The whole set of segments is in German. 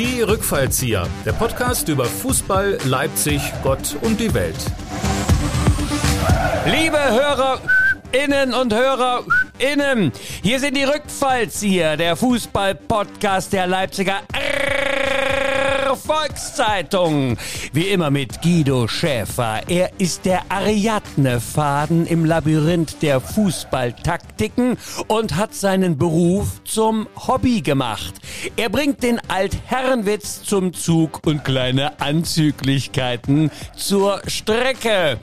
Die Rückfallzieher, der Podcast über Fußball, Leipzig, Gott und die Welt. Liebe Hörerinnen und Hörerinnen, hier sind die Rückfallzieher, der Fußball-Podcast der Leipziger Volkszeitung. Wie immer mit Guido Schäfer. Er ist der Ariadne-Faden im Labyrinth der Fußballtaktiken und hat seinen Beruf zum Hobby gemacht. Er bringt den Altherrenwitz zum Zug und kleine Anzüglichkeiten zur Strecke.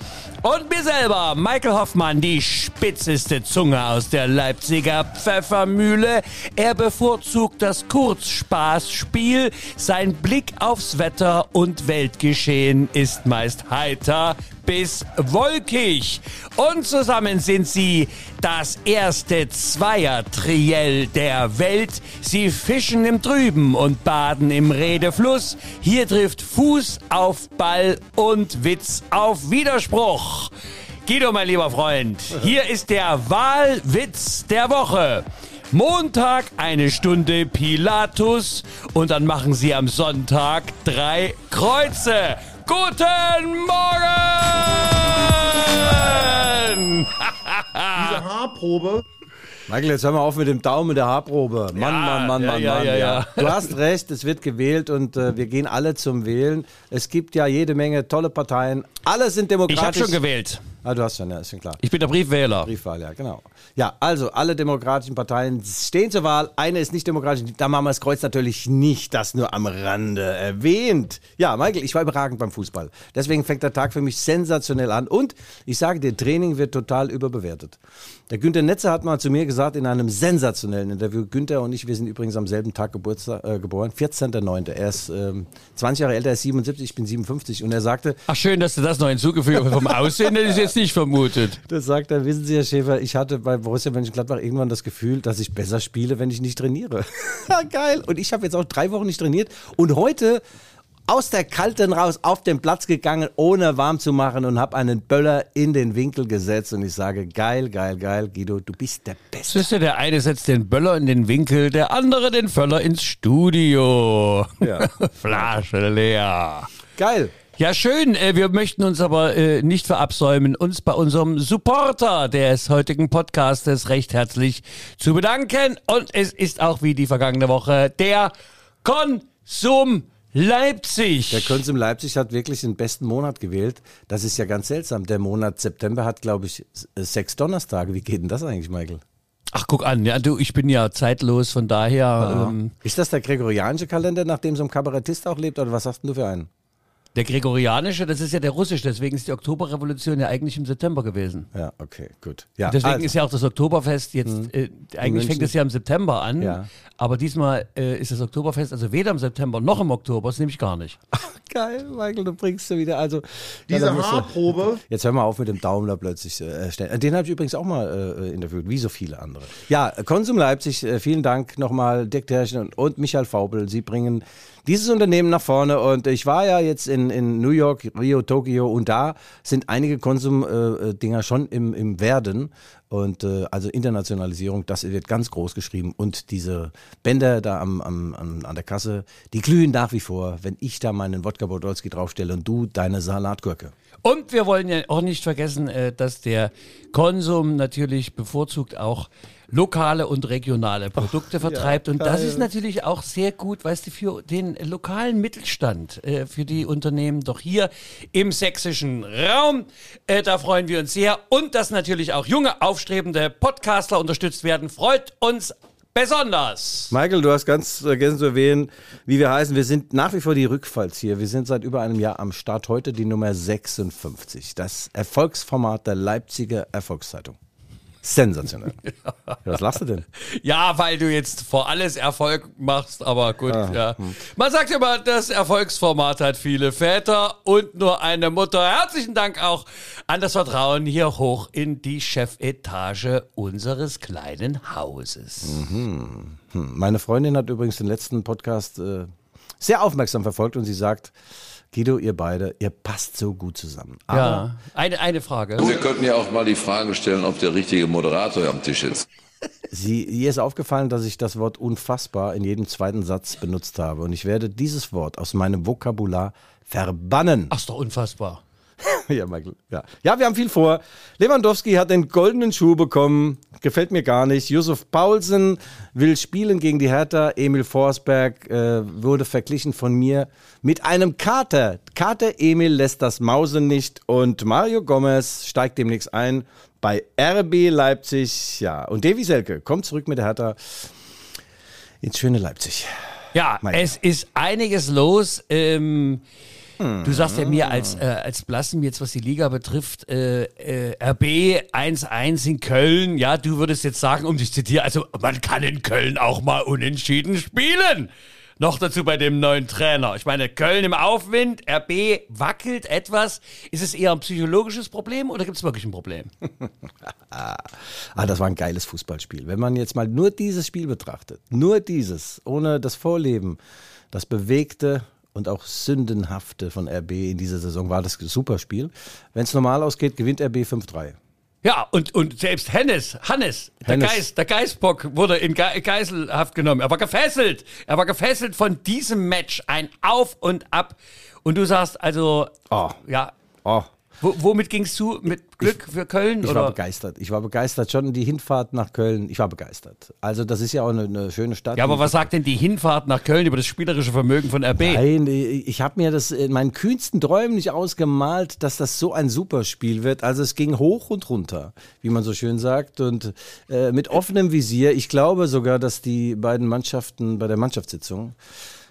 Und mir selber, Michael Hoffmann, die spitzeste Zunge aus der Leipziger Pfeffermühle. Er bevorzugt das Kurzspaßspiel. Sein Blick aufs Wetter und Weltgeschehen ist meist heiter bis wolkig. Und zusammen sind sie das erste Zweiertriell der Welt. Sie fischen im Trüben und baden im Redefluss. Hier trifft Fuß auf Ball und Witz auf Widerspruch. Guido, mein lieber Freund, hier ist der Wahlwitz der Woche. Montag eine Stunde Pilatus und dann machen sie am Sonntag drei Kreuze. Guten Morgen! Diese Haarprobe. Michael, jetzt hör mal auf mit dem Daumen der Haarprobe. Mann, Ja, Mann, Mann, ja, Mann, ja, Mann. ja, ja. Du hast recht, es wird gewählt und äh, wir gehen alle zum Wählen. Es gibt ja jede Menge tolle Parteien. Alle sind Ich habe demokratisch. schon gewählt. Ah, du hast schon, ja, ist schon klar. Ich bin der Briefwähler. Briefwahl, ja, genau. Ja, also alle demokratischen Parteien stehen zur Wahl. Eine ist nicht demokratisch. Da machen wir das Kreuz natürlich nicht, das nur am Rande erwähnt. Ja, Michael, ich war überragend beim Fußball. Deswegen fängt der Tag für mich sensationell an. Und ich sage dir, Training wird total überbewertet. Der Günther Netzer hat mal zu mir gesagt in einem sensationellen Interview, Günther und ich, wir sind übrigens am selben Tag Geburtstag, äh, geboren, 14.09. Er ist ähm, 20 Jahre älter, er ist 77, ich bin 57. Und er sagte, Ach, schön, dass du das noch hinzugefügt hast. Vom Aussehen hätte ich jetzt nicht vermutet. Das sagt er, wissen Sie, Herr Schäfer, ich hatte bei Borussia Mönchengladbach irgendwann das Gefühl, dass ich besser spiele, wenn ich nicht trainiere. Geil. Und ich habe jetzt auch drei Wochen nicht trainiert und heute aus der Kalten raus auf den Platz gegangen, ohne warm zu machen und habe einen Böller in den Winkel gesetzt und ich sage, geil, geil, geil, Guido, du bist der Beste. Siehst du, der eine setzt den Böller in den Winkel, der andere den Völler ins Studio. Ja. Flasche leer. Geil. Ja, schön. Äh, Wir möchten uns aber äh, nicht verabsäumen, uns bei unserem Supporter des heutigen Podcastes recht herzlich zu bedanken. Und es ist auch wie die vergangene Woche der Konsum Leipzig. Der Konsum Leipzig hat wirklich den besten Monat gewählt. Das ist ja ganz seltsam. Der Monat September hat, glaube ich, äh, sechs Donnerstage. Wie geht denn das eigentlich, Michael? Ach, guck an. Ja, du, ich bin ja zeitlos, von daher. Ähm, Ist das der gregorianische Kalender, nach dem so ein Kabarettist auch lebt, oder was hast denn du für einen? Der gregorianische, das ist ja der russische, deswegen ist die Oktoberrevolution ja eigentlich im September gewesen. Ja, okay, gut. Ja, Deswegen also, ist ja auch das Oktoberfest jetzt, äh, eigentlich fängt es ja im September an, Ja. aber diesmal äh, ist das Oktoberfest also weder im September noch im Oktober, das nehme ich gar nicht. geil, Michael, du bringst du wieder. Also, ja, Diese du- Haarprobe. Jetzt hör mal auf mit dem Daumen da plötzlich äh, stellen. Den habe ich übrigens auch mal äh, interviewt, wie so viele andere. Ja, Konsum Leipzig, äh, vielen Dank nochmal, Dirk Terchen und, und Michael Faubel. Sie bringen dieses Unternehmen nach vorne und ich war ja jetzt in, in New York, Rio, Tokio und da sind einige Konsum-Dinger schon im, im Werden. Und äh, also Internationalisierung, das wird ganz groß geschrieben. Und diese Bänder da am, am, an der Kasse, die glühen nach wie vor, wenn ich da meinen Wodka Bodolski draufstelle und du deine Salatgurke. Und wir wollen ja auch nicht vergessen, äh, dass der Konsum natürlich bevorzugt auch lokale und regionale Produkte vertreibt. und das ist natürlich auch sehr gut, weißt du, für den lokalen Mittelstand, äh, für die Unternehmen doch hier im sächsischen Raum. Äh, Da freuen wir uns sehr. Und dass natürlich auch junge, aufstrebende Podcaster unterstützt werden, freut uns besonders. Michael, du hast ganz vergessen zu erwähnen, wie wir heißen. Wir sind nach wie vor die Rückfalls hier. Wir sind seit über einem Jahr am Start. Heute die Nummer 56. Das Erfolgsformat der Leipziger Erfolgszeitung. Sensationell. Was lachst du denn? Ja, weil du jetzt vor alles Erfolg machst, aber gut, ja. Man sagt immer, das Erfolgsformat hat viele Väter und nur eine Mutter. Herzlichen Dank auch an das Vertrauen hier hoch in die Chefetage unseres kleinen Hauses. Hm, Meine Freundin hat übrigens den letzten Podcast äh, sehr aufmerksam verfolgt und sie sagt, Guido, ihr beide, ihr passt so gut zusammen. Aber Ja, eine, eine Frage. Wir könnten ja auch mal die Frage stellen, ob der richtige Moderator am Tisch ist. Sie, ihr ist aufgefallen, dass ich das Wort unfassbar in jedem zweiten Satz benutzt habe. Und ich werde dieses Wort aus meinem Vokabular verbannen. Ach, ist doch unfassbar. ja, Michael. Ja. ja, wir haben viel vor. Lewandowski hat den goldenen Schuh bekommen. Gefällt mir gar nicht. Yusuf Paulsen will spielen gegen die Hertha. Emil Forsberg äh, wurde verglichen von mir mit einem Kater. Kater Emil lässt das Mausen nicht. Und Mario Gomez steigt demnächst ein bei RB Leipzig. Ja, und Davy Selke kommt zurück mit der Hertha ins schöne Leipzig. Ja, Mein es ist einiges los. Ähm, Du sagst ja mir als, äh, als Blassen jetzt, was die Liga betrifft, äh, äh, RB 1-1 in Köln. Ja, du würdest jetzt sagen, um dich zitieren, also man kann in Köln auch mal unentschieden spielen. Noch dazu bei dem neuen Trainer. Ich meine, Köln im Aufwind, RB wackelt etwas. Ist es eher ein psychologisches Problem oder gibt es wirklich ein Problem? Ah, das war ein geiles Fußballspiel. Wenn man jetzt mal nur dieses Spiel betrachtet, nur dieses, ohne das Vorleben, das bewegte und auch sündenhafte von RB in dieser Saison, war das super Spiel. Wenn es normal ausgeht, gewinnt RB 5-3. Ja, und, und selbst Hennes, Hannes, der Hennes. Geist, der Geistbock wurde in Ge Geiselhaft genommen. Er war gefesselt. Er war gefesselt von diesem Match. Ein Auf und Ab. Und du sagst also, Oh. ja, Oh, wo, womit gingst du? Mit Glück für Köln? ich oder? war begeistert. Ich war begeistert. Schon die Hinfahrt nach Köln, ich war begeistert. Also das ist ja auch eine, eine schöne Stadt. ja, aber was sagt denn die Hinfahrt nach Köln über das spielerische Vermögen von RB? Nein, ich habe mir das in meinen kühnsten Träumen nicht ausgemalt, dass das so ein Superspiel wird. Also es ging hoch und runter, wie man so schön sagt, und äh, mit offenem Visier. Ich glaube sogar, dass die beiden Mannschaften bei der Mannschaftssitzung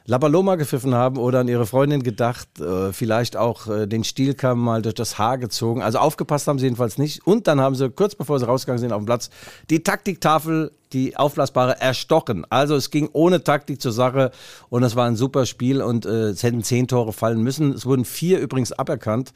Labaloma gepfiffen haben oder an ihre Freundin gedacht, äh, vielleicht auch äh, den Stielkamm mal durch das Haar gezogen. Also aufgepasst haben sie jedenfalls nicht. Und dann haben sie kurz bevor sie rausgegangen sind auf dem Platz die Taktiktafel, die aufblasbare, erstochen. Also es ging ohne Taktik zur Sache und es war ein super Spiel und äh, es hätten zehn Tore fallen müssen. Es wurden vier übrigens aberkannt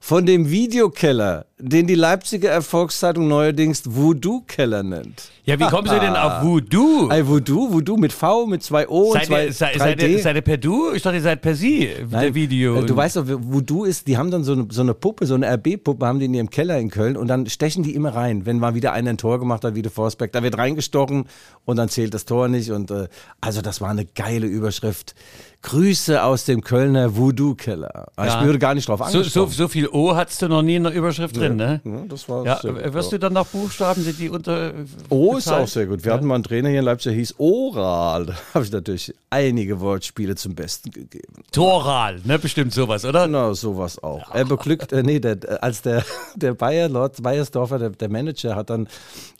von dem Videokeller, den die Leipziger Erfolgszeitung neuerdings Voodoo-Keller nennt. Ja, wie kommen Sie denn auf Voodoo? Ei, Voodoo, Voodoo mit V, mit zwei O und zwei ihr, seid, 3D. seid, ihr, seid ihr per Du? Ich dachte, ihr seid per Sie, der Video. Äh, Du weißt doch, du ist, die haben dann so eine, so eine Puppe, so eine RB-Puppe, haben die in ihrem Keller in Köln und dann stechen die immer rein, wenn mal wieder einer ein Tor gemacht hat, wie der Forsberg. Da wird reingestochen und dann zählt das Tor nicht. Und äh, also das war eine geile Überschrift. Grüße aus dem Kölner Voodoo-Keller. Aber Ja. Ich würde gar nicht drauf so, angesprochen. so, so viel O hattest du noch nie in der Überschrift drin, ne? Ja, das war Ja, sehr äh, wirst du dann nach Buchstaben, sind die unter. O ist auch sehr gut. Wir hatten mal einen Trainer hier in Leipzig, der hieß Oral. Da habe ich natürlich einige Wortspiele zum Besten gegeben. Toral, ne? Bestimmt sowas, oder? Genau, sowas auch. Er beglückt, äh, nee, der, als der, der Bayer, Lord Bayersdorfer, der, der Manager, hat dann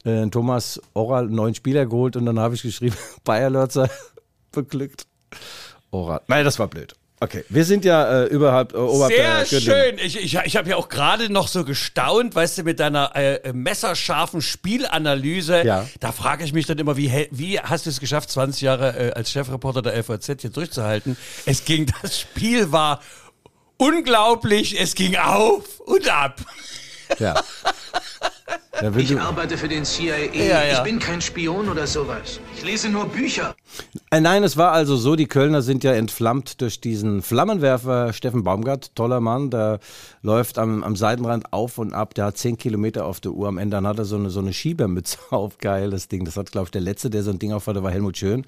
äh, Thomas Oral einen neuen Spieler geholt und dann habe ich geschrieben, Bayer Lorzer beglückt. Oral. Nein, das war blöd. Okay, wir sind ja äh, überhalb, äh, oberhalb Sehr schön. Ich, ich, ich habe ja auch gerade noch so gestaunt, weißt du, mit deiner äh, messerscharfen Spielanalyse. Ja. Da frage ich mich dann immer, wie, wie hast du es geschafft, 20 Jahre äh, als Chefreporter der LVZ hier durchzuhalten? Es ging, das Spiel war unglaublich, es ging auf und ab. Ja. Ja, Ich du, arbeite für den CIA. Ja, ja. Ich bin kein Spion oder sowas. Ich lese nur Bücher. Äh, Nein, es war also so, die Kölner sind ja entflammt durch diesen Flammenwerfer Steffen Baumgart, toller Mann, der läuft am, am Seitenrand auf und ab, der hat zehn Kilometer auf der Uhr, am Ende dann hat er so eine, so eine Schiebermütze auf, geil, das Ding, das hat glaube ich der Letzte, der so ein Ding auf hatte, war Helmut Schön.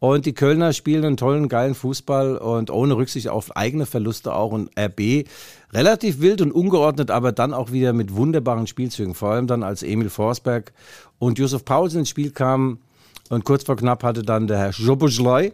Und die Kölner spielen einen tollen, geilen Fußball und ohne Rücksicht auf eigene Verluste auch und RB relativ wild und ungeordnet, aber dann auch wieder mit wunderbaren Spielzügen, vor allem dann als Emil Forsberg und Josef Paulsen ins Spiel kamen, und kurz vor knapp hatte dann der Herr Joboschlei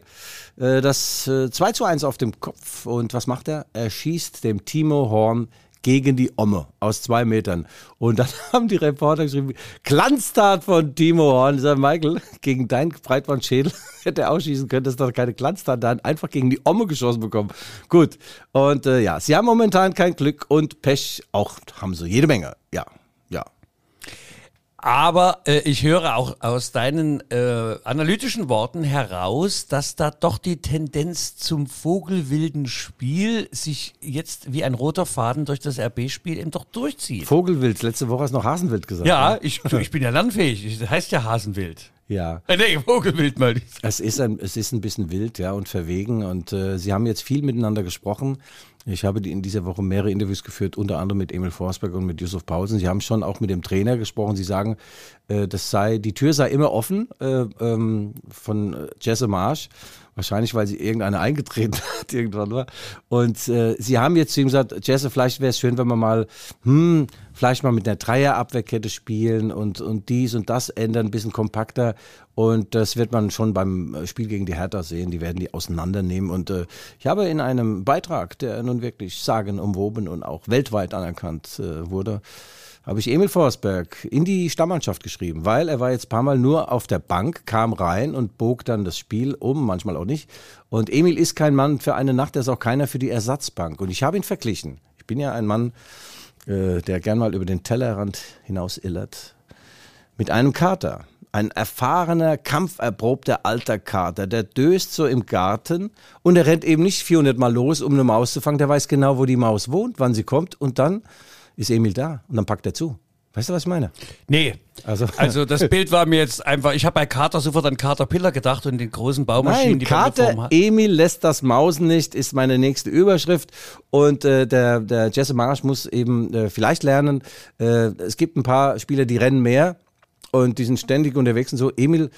äh, das äh, 2 zu 1 auf dem Kopf. Und was macht er? Er schießt dem Timo Horn gegen die Omme aus zwei Metern. Und dann haben die Reporter geschrieben, Glanztat von Timo Horn. Ich sag, Michael, gegen deinen Breitbandschädel hätte er ausschießen können. Das ist doch keine Glanztat. Da hat einfach gegen die Omme geschossen bekommen. Gut. Und äh, ja, sie haben momentan kein Glück und Pech auch haben sie jede Menge. Ja. Aber äh, ich höre auch aus deinen äh, analytischen Worten heraus, dass da doch die Tendenz zum vogelwilden Spiel sich jetzt wie ein roter Faden durch das RB-Spiel eben doch durchzieht. Vogelwild. Letzte Woche hast du noch Hasenwild gesagt. ja, ne? ich, ich bin ja lernfähig. Das heißt ja Hasenwild. Ja. Äh, nee, Vogelwild mal. Es ist, ein, es ist ein bisschen wild, ja, und verwegen. Und äh, sie haben jetzt viel miteinander gesprochen. Ich habe in dieser Woche mehrere Interviews geführt, unter anderem mit Emil Forsberg und mit Yusuf Paulsen. Sie haben schon auch mit dem Trainer gesprochen. Sie sagen, äh, das sei, die Tür sei immer offen äh, ähm, von äh, Jesse Marsch. Wahrscheinlich, weil sie irgendeine eingetreten hat irgendwann war. Und äh, sie haben jetzt zu ihm gesagt, Jesse, vielleicht wäre es schön, wenn wir mal, hm, vielleicht mal mit einer Dreierabwehrkette spielen und, und dies und das ändern, ein bisschen kompakter. Und das wird man schon beim Spiel gegen die Hertha sehen. Die werden die auseinandernehmen. Und äh, ich habe in einem Beitrag, der nun wirklich sagenumwoben und auch weltweit anerkannt äh, wurde, habe ich Emil Forsberg in die Stammmannschaft geschrieben, weil er war jetzt ein paar Mal nur auf der Bank, kam rein und bog dann das Spiel um, manchmal auch nicht. Und Emil ist kein Mann für eine Nacht, er ist auch keiner für die Ersatzbank. Und ich habe ihn verglichen. Ich bin ja ein Mann, äh, der gern mal über den Tellerrand hinaus illert, mit einem Kater. Ein erfahrener, kampferprobter alter Kater, der döst so im Garten und er rennt eben nicht 400 Mal los, um eine Maus zu fangen. Der weiß genau, wo die Maus wohnt, wann sie kommt und dann ist Emil da und dann packt er zu. Weißt du, was ich meine? Nee. Also, Also das Bild war mir jetzt einfach, ich habe bei Kater sofort an Caterpillar gedacht und den großen Baumaschinen, Nein, die man Kater Form hat. Emil lässt das Mausen nicht, ist meine nächste Überschrift. Und äh, der, der Jesse Marsch muss eben äh, vielleicht lernen, äh, es gibt ein paar Spieler, die rennen mehr und die sind ständig unterwegs und so. Emil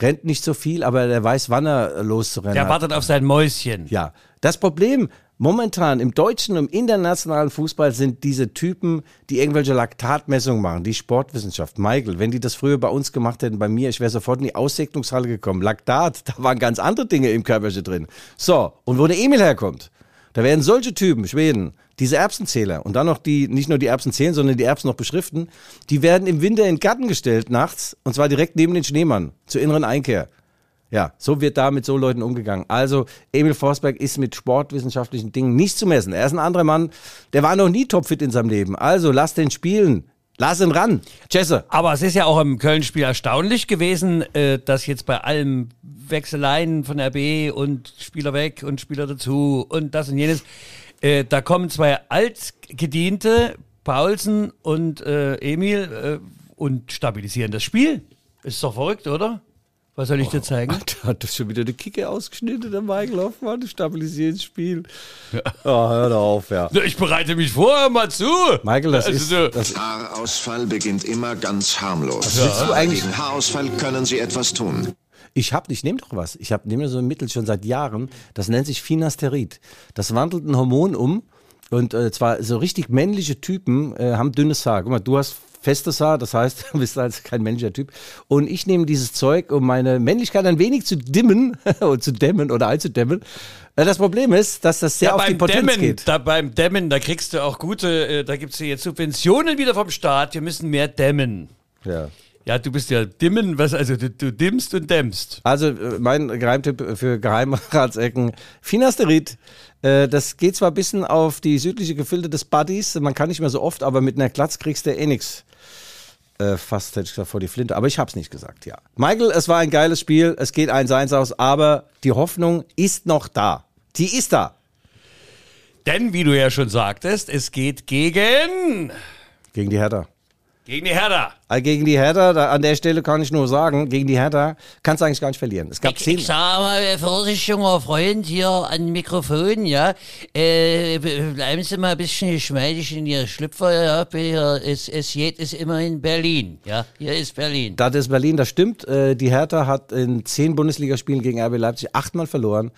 rennt nicht so viel, aber er weiß, wann er loszurennen Der hat. wartet auf sein Mäuschen. Ja, das Problem momentan im deutschen und im internationalen Fußball sind diese Typen, die irgendwelche Laktatmessungen machen, die Sportwissenschaft. Michael, wenn die das früher bei uns gemacht hätten, bei mir, ich wäre sofort in die Aussegnungshalle gekommen. Laktat, da waren ganz andere Dinge im Körperchen drin. So, und wo der Emil herkommt, da werden solche Typen, Schweden, diese Erbsenzähler und dann noch die, nicht nur die Erbsen zählen, sondern die Erbsen noch beschriften, die werden im Winter in den Garten gestellt nachts und zwar direkt neben den Schneemann zur inneren Einkehr. Ja, so wird da mit so Leuten umgegangen. Also, Emil Forsberg ist mit sportwissenschaftlichen Dingen nicht zu messen. Er ist ein anderer Mann, der war noch nie topfit in seinem Leben. Also, lass den spielen. Lass ihn ran. Jesse. Aber es ist ja auch im Köln-Spiel erstaunlich gewesen, äh, dass jetzt bei allem Wechseleien von RB und Spieler weg und Spieler dazu und das und jenes, äh, da kommen zwei Altgediente, Paulsen und äh, Emil, und stabilisieren das Spiel. Ist doch verrückt, oder? Was soll ich dir zeigen? Da hat das schon wieder eine Kicke ausgeschnitten, der Michael Hoffmann. Stabilisiert das Spiel. Oh, hör doch auf, ja. Ich bereite mich vor, hör mal zu. Michael, das Also ist, so- das Haarausfall beginnt immer ganz harmlos. willst du eigentlich- Gegen Haarausfall können Sie etwas tun. Ich hab, ich nehme doch was. Ich habe nehme so ein Mittel schon seit Jahren. Das nennt sich Finasterid. Das wandelt ein Hormon um. Und äh, zwar so richtig männliche Typen äh, haben dünnes Haar. Guck mal, du hast festes Haar, das heißt, du bist also kein männlicher Typ. Und ich nehme dieses Zeug, um meine Männlichkeit ein wenig zu dimmen und zu dämmen oder einzudämmen. Äh, das Problem ist, dass das sehr Ja, auf die Potenz Dämmen, geht. da beim Dämmen, da kriegst du auch gute, äh, da gibt's ja jetzt Subventionen wieder vom Staat. Wir müssen mehr dämmen. Ja. Ja, du bist ja dimmen, was, also du, du dimmst und dämmst. Also äh, mein Geheimtipp für Geheimratsecken, Finasterid. Äh, das geht zwar ein bisschen auf die südliche Gefilde des Buddies, man kann nicht mehr so oft, aber mit einer Glatz kriegst du eh nix. Äh, fast hätte ich gesagt vor die Flinte, aber ich hab's nicht gesagt, ja. Michael, es war ein geiles Spiel, es geht 1-1 aus, aber die Hoffnung ist noch da. Die ist da. Denn, wie du ja schon sagtest, es geht gegen, Gegen die Hertha. Gegen die Hertha. Äh, Gegen die Hertha, da, an der Stelle kann ich nur sagen, gegen die Hertha kannst du eigentlich gar nicht verlieren. Es gab Ich, zehn. ich sag mal, Vorsicht, junger Freund, hier an Mikrofon, ja. Äh, bleiben Sie mal ein bisschen geschmeidig in Ihr Schlüpfer, ja. Hier, es, es geht ist immer in Berlin, ja. Hier ist Berlin. Das ist Berlin, das stimmt. Äh, Die Hertha hat in zehn Bundesligaspielen gegen RB Leipzig achtmal verloren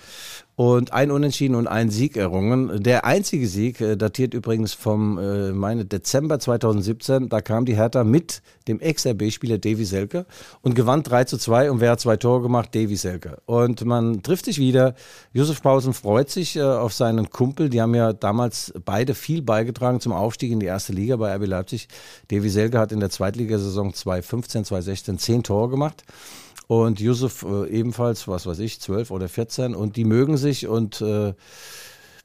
und ein Unentschieden und einen Sieg errungen. Der einzige Sieg äh, datiert übrigens vom, äh, meine, Dezember 2017. Da kam die Hertha mit dem Ex-RB-Spieler Davy Selke und gewann 3 zu 2. Und wer hat zwei Tore gemacht? Davy Selke. Und man trifft sich wieder. Josef Pausen freut sich äh, auf seinen Kumpel. Die haben ja damals beide viel beigetragen zum Aufstieg in die erste Liga bei RB Leipzig. Davy Selke hat in der Zweitligasaison 2015, 2016 zehn Tore gemacht. Und Yusuf äh, ebenfalls, was weiß ich, 12 oder 14. Und die mögen sich und äh,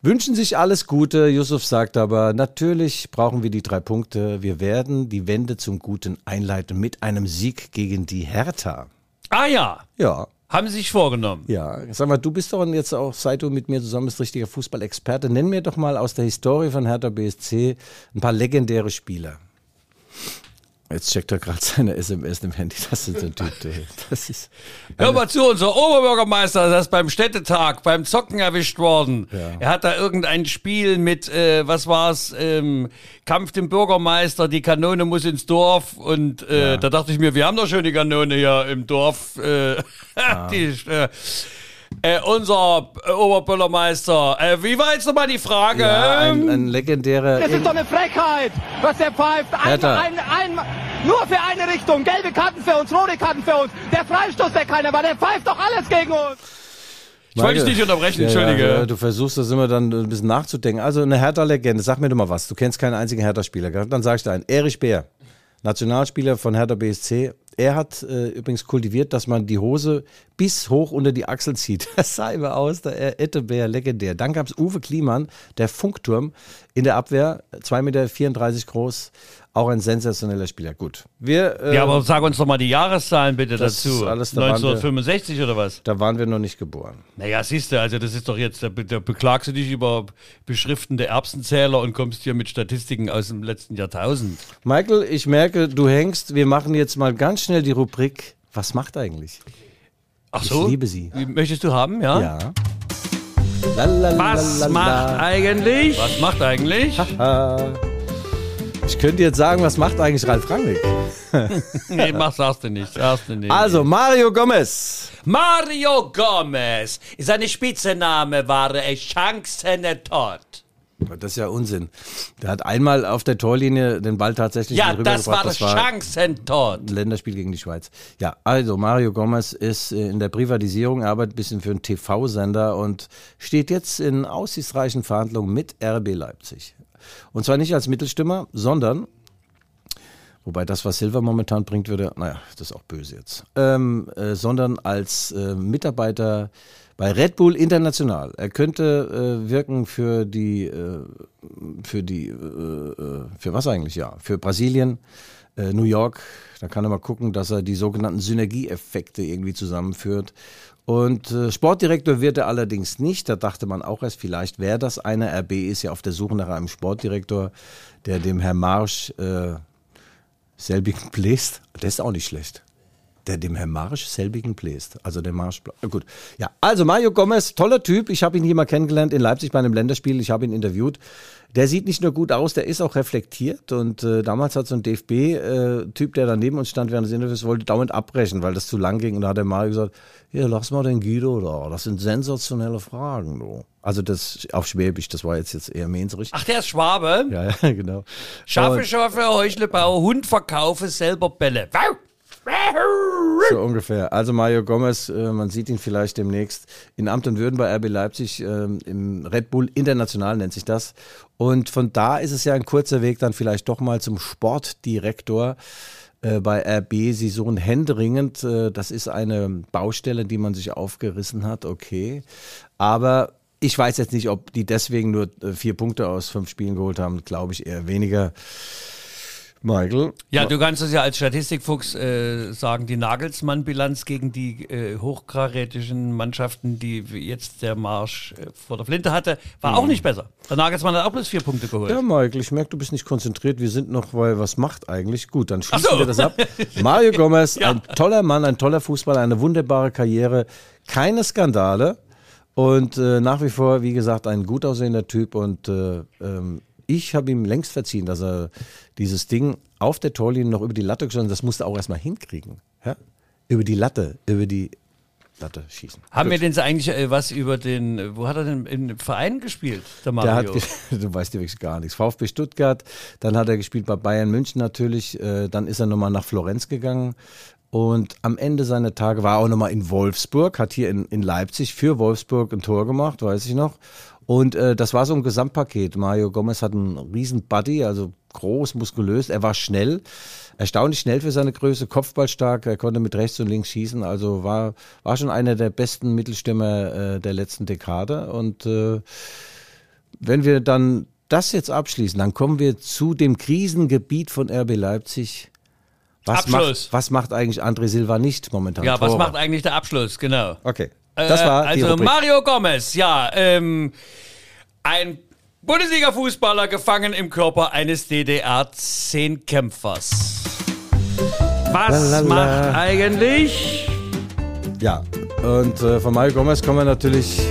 wünschen sich alles Gute. Yusuf sagt aber, natürlich brauchen wir die drei Punkte. Wir werden die Wende zum Guten einleiten mit einem Sieg gegen die Hertha. Ah ja, Ja. haben sie sich vorgenommen. Ja, sag mal, du bist doch jetzt auch, seit du mit mir zusammen bist, richtiger Fußballexperte. Nenn mir doch mal aus der Historie von Hertha BSC ein paar legendäre Spieler. Jetzt checkt er gerade seine SMS im Handy. Das ist ein Typ, der- das ist. Hör mal zu, unser Oberbürgermeister der ist beim Städtetag beim Zocken erwischt worden. Er hat da irgendein Spiel mit, äh, was war's, ähm, Kampf dem Bürgermeister, die Kanone muss ins Dorf und äh, da dachte ich mir, wir haben doch schon die Kanone hier im Dorf. Äh, die, äh, äh, unser äh, Oberbürgermeister, äh, wie war jetzt nochmal die Frage? Ja, ein, ein legendärer. Das ist doch eine Frechheit, was der pfeift. Ein, ein, ein, nur für eine Richtung. Gelbe Karten für uns, rote Karten für uns. Der Freistoß, der keiner war, der pfeift doch alles gegen uns. ich wollte dich nicht unterbrechen, Ja, entschuldige. Ja, du versuchst das immer dann ein bisschen nachzudenken. Also eine Hertha-Legende, sag mir doch mal was. Du kennst keinen einzigen Hertha-Spieler. Dann sag ich dir einen. Erich Bär, Nationalspieler von Hertha BSC. Er hat äh, übrigens kultiviert, dass man die Hose bis hoch unter die Achsel zieht. Das sah immer aus, der Ettebär, legendär. Dann gab es Uwe Kliemann, der Funkturm in der Abwehr, 2,34 Meter groß, auch ein sensationeller Spieler. Gut, wir, äh, ja, aber sag uns doch mal die Jahreszahlen bitte Das dazu. ist alles, da waren wir- 1965 oder was? da waren wir noch nicht geboren. Naja, siehst du, also das ist doch jetzt, da, da beklagst du dich über beschriftende Erbsenzähler und kommst hier mit Statistiken aus dem letzten Jahrtausend. Michael, ich merke, du hängst. Wir machen jetzt mal ganz schnell die Rubrik. Was macht eigentlich? Ach Ich so? liebe sie. Wie möchtest du haben, ja? Ja. Lalalala. Was macht eigentlich? Was macht eigentlich? Ich könnte jetzt sagen, was macht eigentlich Ralf Rangnick? nee, mach, sagst du nicht, sagst du nicht. Also, Mario Gomez. Mario Gomez. Sein Spitzname war äh, Chancentot. Das ist ja Unsinn. Der hat einmal auf der Torlinie den Ball tatsächlich Ja, das war rübergebracht. das Chancentot. ein Länderspiel gegen die Schweiz. Ja, also Mario Gomez ist äh, in der Privatisierung, arbeitet ein bisschen für einen TV-Sender und steht jetzt in aussichtsreichen Verhandlungen mit RB Leipzig. Und zwar nicht als Mittelstimmer, sondern, wobei das, was Silva momentan bringt, würde, naja, das ist auch böse jetzt, ähm, äh, sondern als äh, Mitarbeiter bei Red Bull International. Er könnte äh, wirken für die, äh, für die, äh, äh, für was eigentlich, ja, für Brasilien, äh, New York. Da kann er mal gucken, dass er die sogenannten Synergieeffekte irgendwie zusammenführt. Und äh, Sportdirektor wird er allerdings nicht. Da dachte man auch erst, vielleicht wäre das einer. RB ist ja auf der Suche nach einem Sportdirektor, der dem Herr Marsch äh, selbigen bläst. Das ist auch nicht schlecht. Der dem Herr Marsch selbigen bläst. Also der Marsch. äh, Gut. Ja, also Mario Gomez, toller Typ. Ich habe ihn hier mal kennengelernt in Leipzig bei einem Länderspiel. Ich habe ihn interviewt. Der sieht nicht nur gut aus, der ist auch reflektiert. Und äh, damals hat so ein DFB-Typ, der da neben uns stand während des Interviews, wollte dauernd abbrechen, weil das zu lang ging. Und da hat der Mario gesagt, hier, lass mal den Guido da. Das sind sensationelle Fragen, du. Also das auf Schwäbisch, das war jetzt, jetzt eher Mainzrich. Ach, der ist Schwabe. Ja, ja, genau. Schaffe, schaffe, Heuchlebauer, Hund verkaufe, selber Bälle. Wow. So ungefähr. Also Mario Gomez, äh, man sieht ihn vielleicht demnächst in Amt und Würden bei RB Leipzig, ähm, im Red Bull International nennt sich das. Und von da ist es ja ein kurzer Weg dann vielleicht doch mal zum Sportdirektor äh, bei RB. Sie suchen händeringend, äh, das ist eine Baustelle, die man sich aufgerissen hat, okay. Aber ich weiß jetzt nicht, ob die deswegen nur äh, vier Punkte aus fünf Spielen geholt haben, glaube ich eher weniger. Michael? Ja, du kannst es ja als Statistikfuchs äh, sagen, die Nagelsmann-Bilanz gegen die äh, hochkarätischen Mannschaften, die jetzt der Marsch äh, vor der Flinte hatte, war auch nicht besser. Der Nagelsmann hat auch bloß vier Punkte geholt. Ja, Michael, ich merke, du bist nicht konzentriert. Wir sind noch, weil was macht eigentlich? Gut, dann schließen so. wir das ab. Mario Gomez, Ja. ein toller Mann, ein toller Fußballer, eine wunderbare Karriere, keine Skandale und äh, nach wie vor, wie gesagt, ein gut aussehender Typ und äh, ähm, ich habe ihm längst verziehen, dass er dieses Ding auf der Torlinie noch über die Latte geschossen hat. Das musste er auch erstmal hinkriegen. Ja? Über die Latte, über die Latte schießen. Haben wir Gut. denn so eigentlich äh, was über den, äh, wo hat er denn im Verein gespielt, der Der hat, Mario? du weißt ja wirklich gar nichts. VfB Stuttgart, dann hat er gespielt bei Bayern München natürlich, äh, dann ist er nochmal nach Florenz gegangen und am Ende seiner Tage war er auch nochmal in Wolfsburg, hat hier in, in Leipzig für Wolfsburg ein Tor gemacht, weiß ich noch. Und äh, das war so ein Gesamtpaket. Mario Gomez hat einen riesen Buddy, also groß, muskulös. Er war schnell, erstaunlich schnell für seine Größe, kopfballstark. Er konnte mit rechts und links schießen. Also war, war schon einer der besten Mittelstürmer äh, der letzten Dekade. Und äh, wenn wir dann das jetzt abschließen, dann kommen wir zu dem Krisengebiet von RB Leipzig. Was Abschluss. macht, was macht eigentlich André Silva nicht momentan? ja, was Tore. macht eigentlich der Abschluss, genau. Okay, das war äh, die also Rubrik. Mario Gomez, ja, ähm, ein Bundesliga-Fußballer gefangen im Körper eines DDR-Zehnkämpfers. Was La, la, la. macht eigentlich? Ja, und äh, von Mario Gomez kommen wir natürlich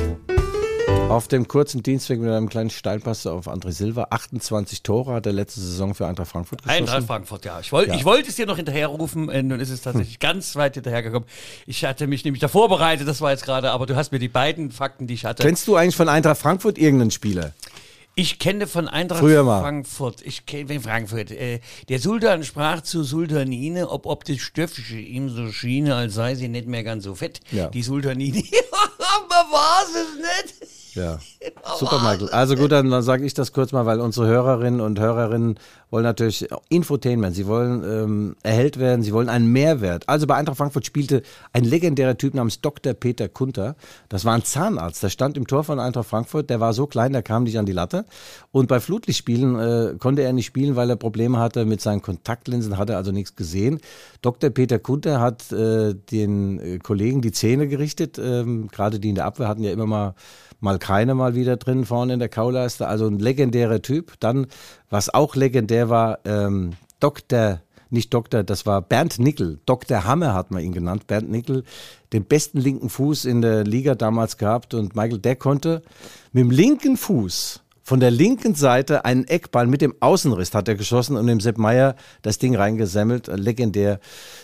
auf dem kurzen Dienstweg mit einem kleinen Steilpass auf André Silva. 28 Tore hat er letzte Saison für Eintracht Frankfurt geschossen. Eintracht Frankfurt, ja. Ich, wollt, Ja. ich wollte es dir noch hinterherrufen, äh, nun ist es tatsächlich ganz weit hinterhergekommen. Ich hatte mich nämlich da vorbereitet, das war jetzt gerade, aber du hast mir die beiden Fakten, die ich hatte. Kennst du eigentlich von Eintracht Frankfurt irgendeinen Spieler? Ich kenne von Eintracht Früher mal. Frankfurt, ich kenne Frankfurt. Äh, der Sultan sprach zu Sultanine, ob, ob das Stöffchen ihm so schiene, als sei sie nicht mehr ganz so fett. Ja. Die Sultanine, aber war es nicht. Ja. Super, Michael. Also gut, dann, dann sage ich das kurz mal, weil unsere Hörerinnen und Hörerinnen wollen natürlich Infotainment. Sie wollen ähm, erhellt werden, sie wollen einen Mehrwert. Also bei Eintracht Frankfurt spielte ein legendärer Typ namens Dr. Peter Kunter. Das war ein Zahnarzt. Der stand im Tor von Eintracht Frankfurt. Der war so klein, der kam nicht an die Latte. Und bei Flutlichtspielen äh, konnte er nicht spielen, weil er Probleme hatte mit seinen Kontaktlinsen, hat er also nichts gesehen. Dr. Peter Kunter hat äh, den äh, Kollegen die Zähne gerichtet. Ähm, Gerade die in der Abwehr hatten ja immer mal mal keine mal wieder drin vorne in der Kauleiste. Also ein legendärer Typ. Dann, was auch legendär war, ähm, Dr. Nicht Doktor, das war Bernd Nickel. Dr. Hammer hat man ihn genannt. Bernd Nickel, den besten linken Fuß in der Liga damals gehabt. Und Michael, der konnte mit dem linken Fuß von der linken Seite einen Eckball mit dem Außenriss hat er geschossen und dem Sepp Meier das Ding reingesammelt. Legendär.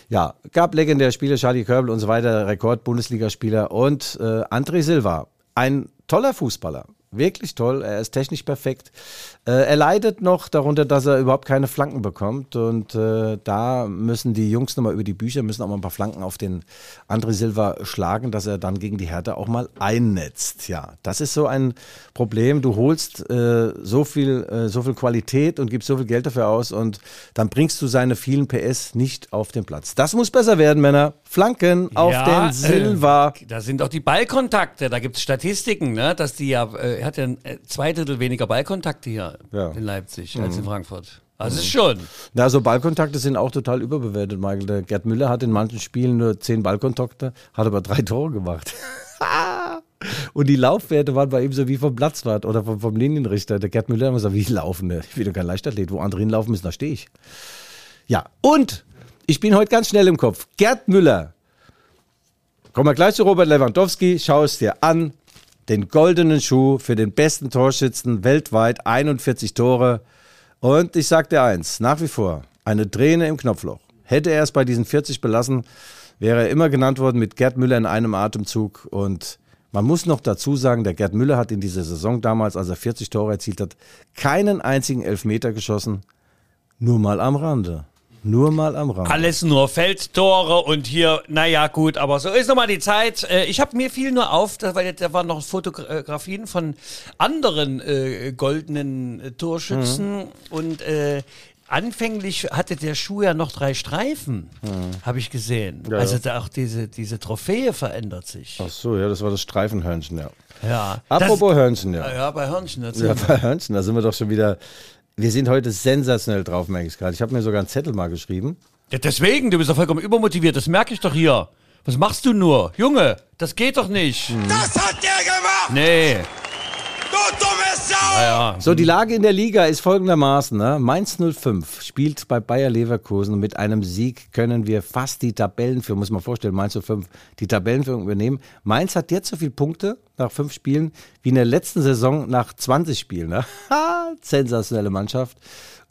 Ja, gab legendäre Spieler, Charlie Körbel und so weiter, Rekord-Bundesligaspieler und äh, André Silva. Ein toller Fußballer. Wirklich toll. Er ist technisch perfekt. Äh, er leidet noch darunter, dass er überhaupt keine Flanken bekommt. Und äh, da müssen die Jungs nochmal über die Bücher, müssen auch mal ein paar Flanken auf den André Silva schlagen, dass er dann gegen die Hertha auch mal einnetzt. Ja, das ist so ein Problem. Du holst äh, so viel, äh, so viel Qualität und gibst so viel Geld dafür aus und dann bringst du seine vielen PS nicht auf den Platz. Das muss besser werden, Männer. Flanken auf Ja, den Silva. Äh, da sind auch die Ballkontakte, da gibt es Statistiken, ne? dass die ja, äh, er hat ja äh, zwei Drittel weniger Ballkontakte hier Ja. in Leipzig als in Frankfurt. Also ist schon. Na, so Ballkontakte sind auch total überbewertet, Michael. Der Gerd Müller hat in manchen Spielen nur zehn Ballkontakte, hat aber drei Tore gemacht. Und die Laufwerte waren bei ihm so wie vom Platzwart oder vom, vom Linienrichter. Der Gerd Müller hat immer gesagt, wie laufen? ne? Ich bin doch kein Leichtathlet. Wo andere hinlaufen müssen, da stehe ich. Ja, und ich bin heute ganz schnell im Kopf. Gerd Müller. Kommen wir gleich zu Robert Lewandowski. Schau es dir an. Den goldenen Schuh für den besten Torschützen weltweit. 41 Tore. Und ich sag dir eins, nach wie vor, eine Träne im Knopfloch. Hätte er es bei diesen 40 belassen, wäre er immer genannt worden mit Gerd Müller in einem Atemzug. Und man muss noch dazu sagen, der Gerd Müller hat in dieser Saison damals, als er 40 Tore erzielt hat, keinen einzigen Elfmeter geschossen. Nur mal am Rande. Nur mal am Rande. Alles nur Feldtore und hier, naja, gut, aber so ist nochmal die Zeit. Äh, Ich habe mir viel nur auf, da- weil da waren noch Fotografien von anderen äh, goldenen äh, Torschützen und äh, anfänglich hatte der Schuh ja noch drei Streifen, habe ich gesehen. Ja, also ja. auch diese, diese Trophäe verändert sich. Ach so, ja, das war das Streifenhörnchen, ja. Ja. Apropos Hörnchen, ja. Das, ja, bei Hörnchen. Ja, bei Hörnchen, da sind wir doch schon wieder. Wir sind heute sensationell drauf, merke ich gerade. Ich habe mir sogar einen Zettel mal geschrieben. Ja, deswegen, du bist doch vollkommen übermotiviert, das merke ich doch hier. Was machst du nur? Junge, das geht doch nicht. Das hat der gemacht! Nee. Du dumme Ja, So, die Lage in der Liga ist folgendermaßen. Ne? Mainz 05 spielt bei Bayer Leverkusen und mit einem Sieg können wir fast die Tabellenführung, muss man vorstellen, Mainz 05, die Tabellenführung übernehmen. Mainz hat jetzt so viele Punkte nach fünf Spielen wie in der letzten Saison nach 20 Spielen. Ne? Sensationelle Mannschaft.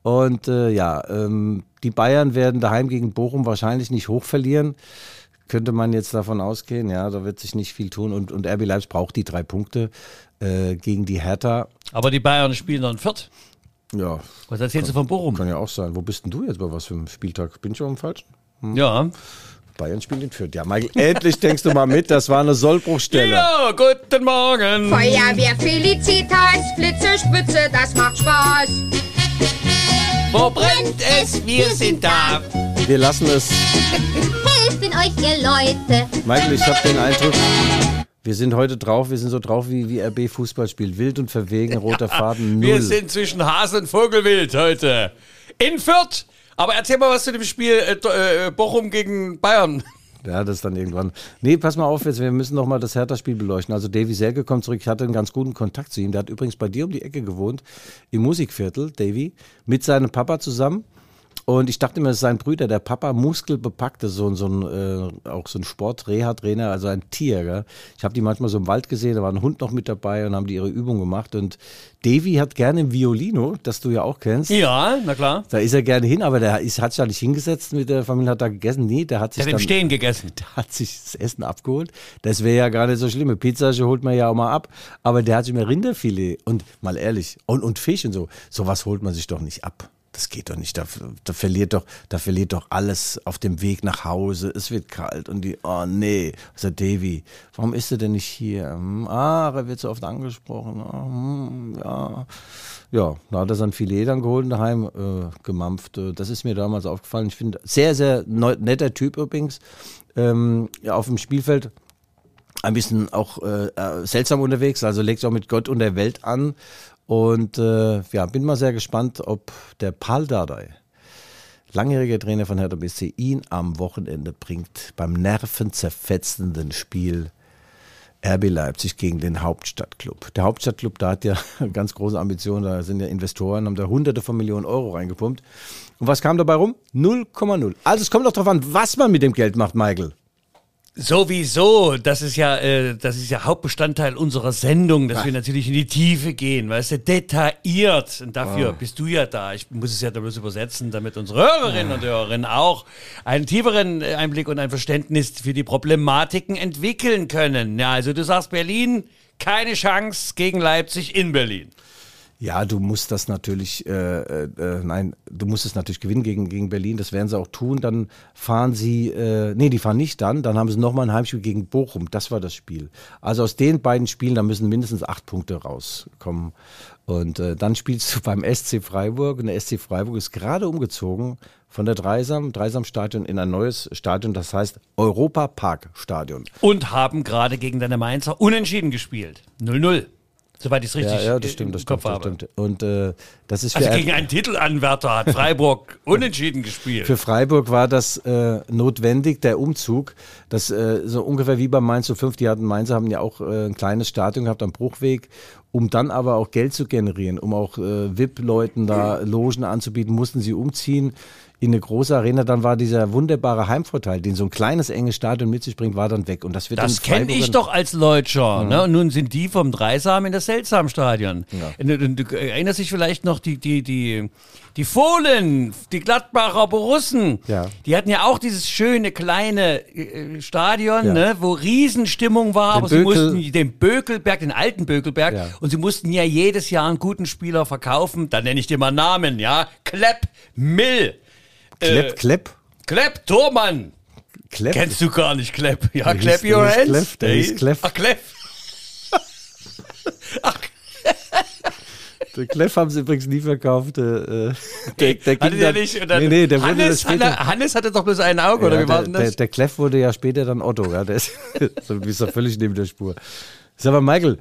Und äh, ja, ähm, die Bayern werden daheim gegen Bochum wahrscheinlich nicht hoch verlieren. Könnte man jetzt davon ausgehen, ja, da wird sich nicht viel tun. Und, und RB Leipzig braucht die drei Punkte äh, gegen die Hertha. Aber die Bayern spielen dann Viert. Ja, Was erzählst du von Bochum? kann ja auch sein. Wo bist denn du jetzt bei was für einem Spieltag? Bin ich schon am falschen? Ja. Bayern spielt in Fürth. Ja, Michael, endlich denkst du mal mit. Das war eine Sollbruchstelle. Ja, guten Morgen. Feuerwehr Felicitas, Blitze, Spitze, das macht Spaß. Wo brennt es? Wir sind da. Wir lassen es. Helfen euch, ihr Leute. Michael, ich habe den Eindruck, wir sind heute drauf. Wir sind so drauf, wie, wie RB Fußball spielt. Wild und verwegen, roter Faden, null. Wir sind zwischen Hase und Vogelwild heute. In Fürth. Aber erzähl mal was zu dem Spiel äh, äh, Bochum gegen Bayern. Ja, das dann irgendwann. Nee, pass mal auf, jetzt, wir müssen noch mal das Hertha-Spiel beleuchten. Also Davy Selke kommt zurück. Ich hatte einen ganz guten Kontakt zu ihm. Der hat übrigens bei dir um die Ecke gewohnt, im Musikviertel, Davy, mit seinem Papa zusammen. Und ich dachte immer, es ist sein Brüder, der Papa, muskelbepackte, so, so ein, äh, auch so ein Sport-Reha-Trainer, also ein Tier. Gell? Ich habe die manchmal so im Wald gesehen, da war ein Hund noch mit dabei und haben die ihre Übung gemacht. Und Davy hat gerne im Violino, das du ja auch kennst. Ja, na klar. Da ist er gerne hin, aber der ist, hat sich ja nicht hingesetzt mit der Familie, hat da gegessen. Nee, der hat sich Der hat im Stehen gegessen. der hat sich das Essen abgeholt. Das wäre ja gar nicht so schlimm. Eine Pizza holt man ja auch mal ab. Aber der hat sich mir Rinderfilet und mal ehrlich, und, und Fisch und so. Sowas holt man sich doch nicht ab. Das geht doch nicht. Da, da, verliert doch, da verliert doch alles auf dem Weg nach Hause. Es wird kalt und die, oh nee. Also Davy, warum ist er denn nicht hier? Hm, Ah, er wird so oft angesprochen. Ah, hm, ja. Ja, da hat er sein Filet dann geholt und daheim äh, gemampft. Äh, Das ist mir damals aufgefallen. Ich finde, sehr, sehr netter Typ übrigens. Ähm, ja, auf dem Spielfeld ein bisschen auch äh, äh, seltsam unterwegs, also legt auch mit Gott und der Welt an. Und äh, ja, bin mal sehr gespannt, ob der Pal Dardai, langjähriger Trainer von Hertha BSC, ihn am Wochenende bringt beim nervenzerfetzenden Spiel RB Leipzig gegen den Hauptstadtclub. Der Hauptstadtclub, da hat ja ganz große Ambitionen, da sind ja Investoren, haben da hunderte von Millionen Euro reingepumpt. Und was kam dabei rum? 0,0. Also es kommt auch darauf an, was man mit dem Geld macht, Michael. Sowieso, das ist ja, äh, das ist ja Hauptbestandteil unserer Sendung, dass Ja. wir natürlich in die Tiefe gehen, weißt du, detailliert. Und dafür Ah. bist du ja da. Ich muss es ja da bloß übersetzen, damit unsere Hörerinnen und Hörerinnen auch einen tieferen äh, Einblick und ein Verständnis für die Problematiken entwickeln können. Ja, also du sagst Berlin, keine Chance gegen Leipzig in Berlin. Ja, du musst das natürlich, äh, äh, äh, nein, du musst es natürlich gewinnen gegen, gegen Berlin. Das werden sie auch tun. Dann fahren sie, äh, nee, die fahren nicht dann. Dann haben sie nochmal ein Heimspiel gegen Bochum. Das war das Spiel. Also aus den beiden Spielen, da müssen mindestens acht Punkte rauskommen. Und äh, dann spielst du beim SC Freiburg. Und der SC Freiburg ist gerade umgezogen von der Dreisam, Dreisam-Stadion in ein neues Stadion, das heißt Europa-Park-Stadion. Und haben gerade gegen deine Mainzer unentschieden gespielt. 0-0. Soweit ich es richtig Ja, ja, das stimmt, im das Kopf stimmt, das habe. stimmt. Und äh, das ist für Also gegen einen Titelanwärter hat Freiburg unentschieden gespielt. Für Freiburg war das äh, notwendig, der Umzug. Das äh, so ungefähr wie bei Mainz 05. Die hatten Mainzer haben ja auch äh, ein kleines Stadion gehabt am Bruchweg, um dann aber auch Geld zu generieren, um auch äh, VIP-Leuten da Logen anzubieten, mussten sie umziehen in eine große Arena. Dann war dieser wunderbare Heimvorteil, den so ein kleines enges Stadion mit sich bringt, war dann weg. Und das wird Das kenne ich doch als Leutscher. Ne? Und nun sind die vom Dreisam in das Seltsamstadion. Du, du, du erinnerst dich vielleicht noch, die, die, die, die Fohlen, die Gladbacher Borussen, Ja. die hatten ja auch dieses schöne kleine äh, Stadion, Ja. ne? wo Riesenstimmung war, Den aber sie Bökel- mussten den Bökelberg, den alten Bökelberg, Ja. und sie mussten ja jedes Jahr einen guten Spieler verkaufen. Da nenne ich dir mal Namen, ja. Klepp, Mill, Klepp, Klepp, Klepp, Tormann. Klepp. Kennst du gar nicht Klepp? Ja, Der der your hands. Kleff, der hieß Kleff. Ach, Kleff. Der Kleff haben sie übrigens nie verkauft. Äh, äh, der, der Hatte der dann- nicht? dann nee, nee, der wurde Hannes, das später. Hanne- Hannes hatte doch bloß ein Auge, oder Ja, wie war der, denn der, das? der Kleff wurde ja später dann Otto, ja. Der ist, so, bist völlig neben der Spur. Sag mal, Michael,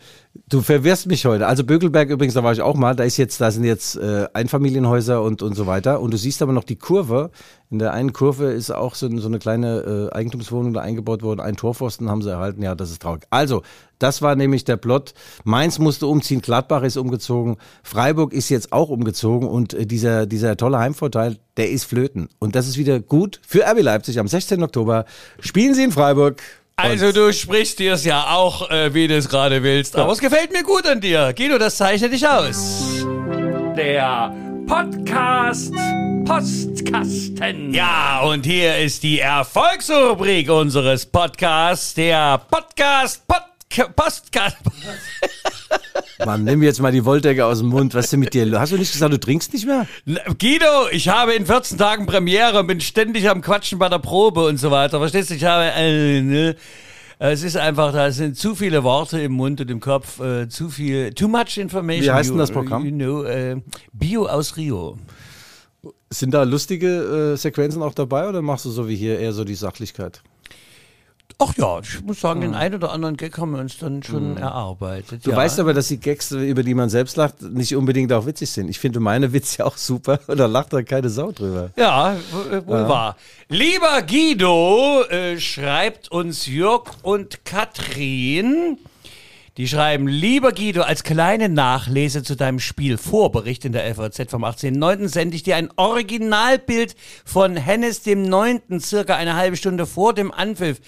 du verwirrst mich heute. Also Bökelberg übrigens, da war ich auch mal, da ist jetzt, da sind jetzt äh, Einfamilienhäuser und, und so weiter. Und du siehst aber noch die Kurve. In der einen Kurve ist auch so, so eine kleine äh, Eigentumswohnung da eingebaut worden. Ein Torpfosten haben sie erhalten. Ja, das ist traurig. Also, das war nämlich der Plot. Mainz musste umziehen, Gladbach ist umgezogen, Freiburg ist jetzt auch umgezogen und äh, dieser, dieser tolle Heimvorteil, der ist flöten. Und das ist wieder gut für RB Leipzig. Am 16. Oktober spielen sie in Freiburg. Also du sprichst dir es ja auch, äh, wie du es gerade willst. Aber es gefällt mir gut an dir. Guido, das zeichnet dich aus. Der Podcast Postkasten. Ja, und hier ist die Erfolgsrubrik unseres Podcasts, der Podcast Pod Postkasten. Mann, nimm jetzt mal die Wolldecke aus dem Mund. Was ist denn mit dir? Hast du nicht gesagt, du trinkst nicht mehr? Guido, ich habe in 14 Tagen Premiere und bin ständig am Quatschen bei der Probe und so weiter. Verstehst du? Ich habe, äh, ne? Es ist einfach, da sind zu viele Worte im Mund und im Kopf, äh, zu viel, too much information. Wie heißt denn das Programm? You know, äh, Bio aus Rio. Sind da lustige äh, Sequenzen auch dabei oder machst du so wie hier eher so die Sachlichkeit? Ach ja, ich muss sagen, den einen oder anderen Gag haben wir uns dann schon erarbeitet. Du ja. weißt aber, dass die Gags, über die man selbst lacht, nicht unbedingt auch witzig sind. Ich finde meine Witze auch super und da lacht da keine Sau drüber. Ja, wohl wahr. Lieber Guido, äh, schreibt uns Jörg und Katrin. Die schreiben, lieber Guido, als kleine Nachlese zu deinem Spielvorbericht in der FAZ vom 18.09. sende ich dir ein Originalbild von Hennes dem 9., circa eine halbe Stunde vor dem Anpfiff.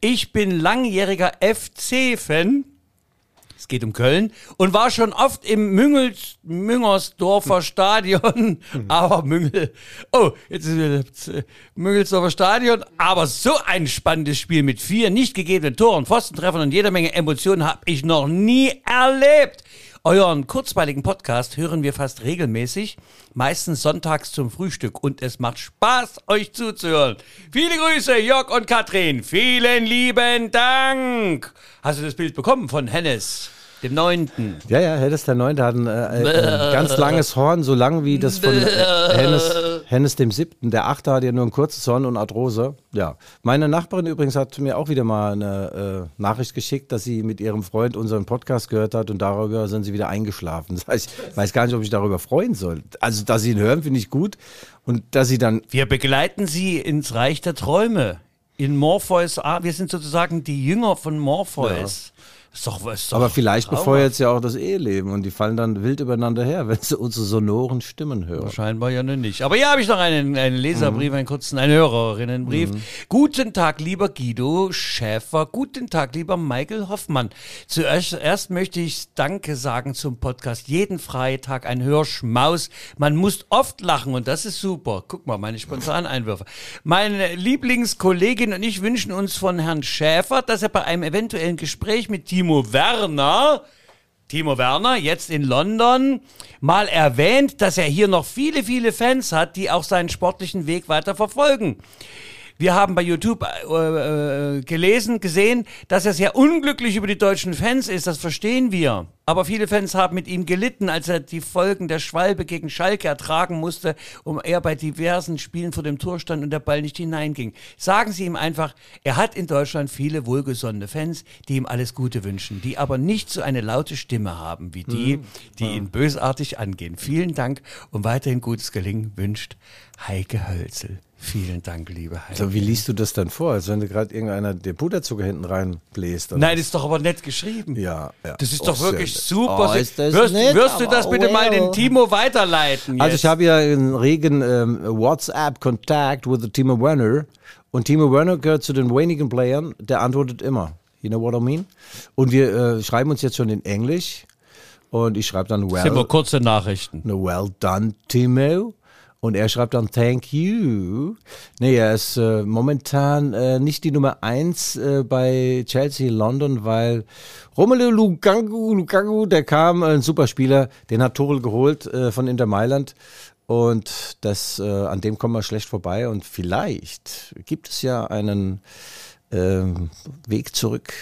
Ich bin langjähriger FC-Fan. Es geht um Köln und war schon oft im Müngels, Müngersdorfer Stadion, aber Müngel, oh, jetzt ist wieder äh, Müngelsdorfer Stadion, aber so ein spannendes Spiel mit vier nicht gegebenen Toren, Pfostentreffern und jeder Menge Emotionen habe ich noch nie erlebt. Euren kurzweiligen Podcast hören wir fast regelmäßig, meistens sonntags zum Frühstück und es macht Spaß, euch zuzuhören. Viele Grüße, Jörg und Katrin. Vielen lieben Dank. Hast du das Bild bekommen von Hennes? Dem Neunten. Ja, ja, Hennes der Neunte hat ein, äh, ein ganz langes Horn, so lang wie das von äh, Hennes, Hennes dem Siebten. Der Achte hat ja nur ein kurzes Horn und Arthrose. Ja. Meine Nachbarin übrigens hat mir auch wieder mal eine äh, Nachricht geschickt, dass sie mit ihrem Freund unseren Podcast gehört hat und darüber sind sie wieder eingeschlafen. Das heißt, ich weiß gar nicht, ob ich darüber freuen soll. Also, dass sie ihn hören, finde ich gut. Und dass sie dann. Wir begleiten sie ins Reich der Träume. In Morpheus, wir sind sozusagen die Jünger von Morpheus. Ist doch, ist doch Aber vielleicht befeuert es ja auch das Eheleben und die fallen dann wild übereinander her, wenn sie unsere sonoren Stimmen hören. Scheinbar ja noch nicht. Aber hier habe ich noch einen, einen Leserbrief, einen kurzen, einen Hörerinnenbrief. Guten Tag, lieber Guido Schäfer. Guten Tag, lieber Michael Hoffmann. Zuerst erst möchte ich Danke sagen zum Podcast. Jeden Freitag ein Hörschmaus. Man muss oft lachen und das ist super. Guck mal, meine spontanen Einwürfe. Meine Lieblingskollegin und ich wünschen uns von Herrn Schäfer, dass er bei einem eventuellen Gespräch mit Timo Werner Timo Werner, jetzt in London, mal erwähnt, dass er hier noch viele, viele Fans hat, die auch seinen sportlichen Weg weiter verfolgen. Wir haben bei YouTube äh, äh, gelesen, gesehen, dass er sehr unglücklich über die deutschen Fans ist. Das verstehen wir. Aber viele Fans haben mit ihm gelitten, als er die Folgen der Schwalbe gegen Schalke ertragen musste, um er bei diversen Spielen vor dem Tor stand und der Ball nicht hineinging. Sagen Sie ihm einfach, er hat in Deutschland viele wohlgesonnene Fans, die ihm alles Gute wünschen, die aber nicht so eine laute Stimme haben wie die, die ihn bösartig angehen. Vielen Dank und weiterhin gutes Gelingen wünscht Heike Hölzel. Vielen Dank, liebe Heike. So, wie liest du das dann vor? Als wenn du gerade irgendeiner den Puderzucker hinten reinbläst? oder Nein, das ist doch aber nett geschrieben. Ja, ja. Das ist Oh, doch wirklich super. Oh, ist das wirst, nett, wirst du das bitte mal well. den Timo weiterleiten? Also jetzt? ich habe ja einen regen ähm, WhatsApp-Kontakt with the Timo Werner und Timo Werner gehört zu den wenigen Playern, der antwortet immer. You know what I mean? Und wir äh, schreiben uns jetzt schon in Englisch und ich schreibe dann Das sind well, kurze Nachrichten. well done Timo und er schreibt dann thank you. Nee, er ist äh, momentan äh, nicht die Nummer eins äh, bei Chelsea London, weil Romelu Lukaku, Lukaku, der kam, äh, ein super Spieler, den hat Tuchel geholt äh, von Inter Mailand. Und das, äh, an dem kommen wir schlecht vorbei. Und vielleicht gibt es ja einen ähm, Weg zurück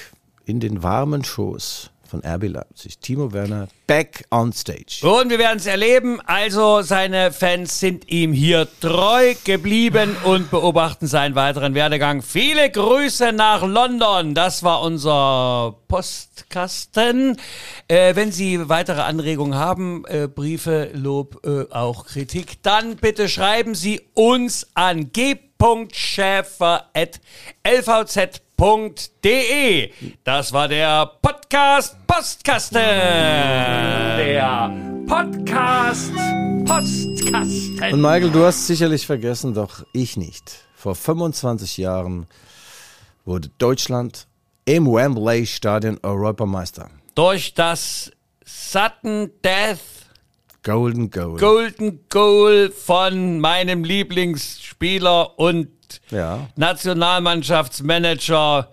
in den warmen Schoß von RB Leipzig. Timo Werner back on stage. Und wir werden es erleben. Also seine Fans sind ihm hier treu geblieben und beobachten seinen weiteren Werdegang. Viele Grüße nach London. Das war unser Postkasten. Äh, wenn Sie weitere Anregungen haben, äh, Briefe, Lob, äh, auch Kritik, dann bitte schreiben Sie uns an g.schäfer.lvz.de. Das war der Podcast Postkasten. Der Podcast Postkasten. Und Michael, du hast sicherlich vergessen, doch ich nicht. Vor 25 Jahren wurde Deutschland im Wembley Stadion Europameister. Durch das Sudden Death Golden Goal. Golden Goal von meinem Lieblingsspieler und Ja. Nationalmannschaftsmanager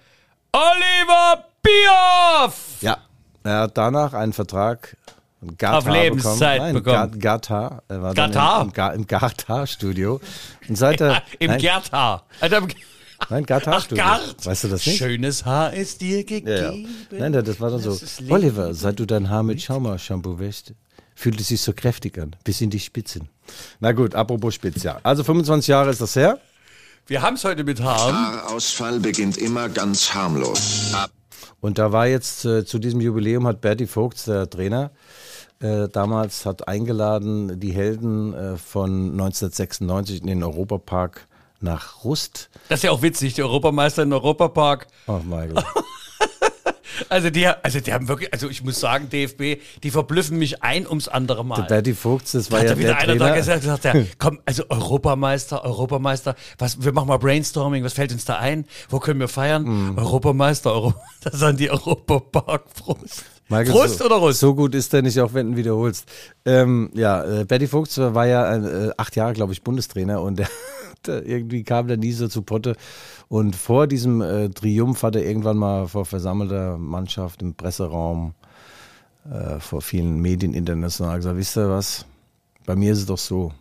Oliver Bierhoff. Ja. Er hat danach einen Vertrag in Katar Auf Lebenszeit Nein, bekommen. Ga- Katar. Er war? Dann im, im, im. Und seit er. Im im- Nein. Gart. Weißt du das nicht? Schönes Haar ist dir gegeben. Ja, ja. Nein, das war dann so. Oliver, seit du dein Haar mit Schauma-Shampoo wäschst, fühlt es sich so kräftig an, bis in die Spitzen. Na gut, apropos Spitz, ja. Also 25 Jahre ist das her. Wir haben es heute mit Haaren. Haarausfall beginnt immer ganz harmlos. Ab Und da war jetzt äh, zu diesem Jubiläum hat Bertie Vogts, der Trainer, äh, damals hat eingeladen, die Helden äh, von 1996 in den Europapark nach Rust. Das ist ja auch witzig, der Europameister im Europapark. Oh, Michael. Also die, also die haben wirklich, also ich muss sagen, DFB, die verblüffen mich ein ums andere Mal. Der Berti Vogts, das war ja da wieder der einer da Trainer. gesagt, gesagt ja, komm, also Europameister, Europameister, was, wir machen mal Brainstorming, was fällt uns da ein? Wo können wir feiern? Mhm. Europameister, Euro, das sind die Europapark-Brust. Michael, Frust so, oder Rust? So gut ist er nicht, auch wenn du wiederholst. Ähm, ja, äh, Berti Vogts war ja äh, acht Jahre, glaube ich, Bundestrainer und der, der, irgendwie kam der nie so zu Potte. Und vor diesem äh, Triumph hat er irgendwann mal vor versammelter Mannschaft im Presseraum äh, vor vielen Medien international gesagt, wisst ihr was, bei mir ist es doch so,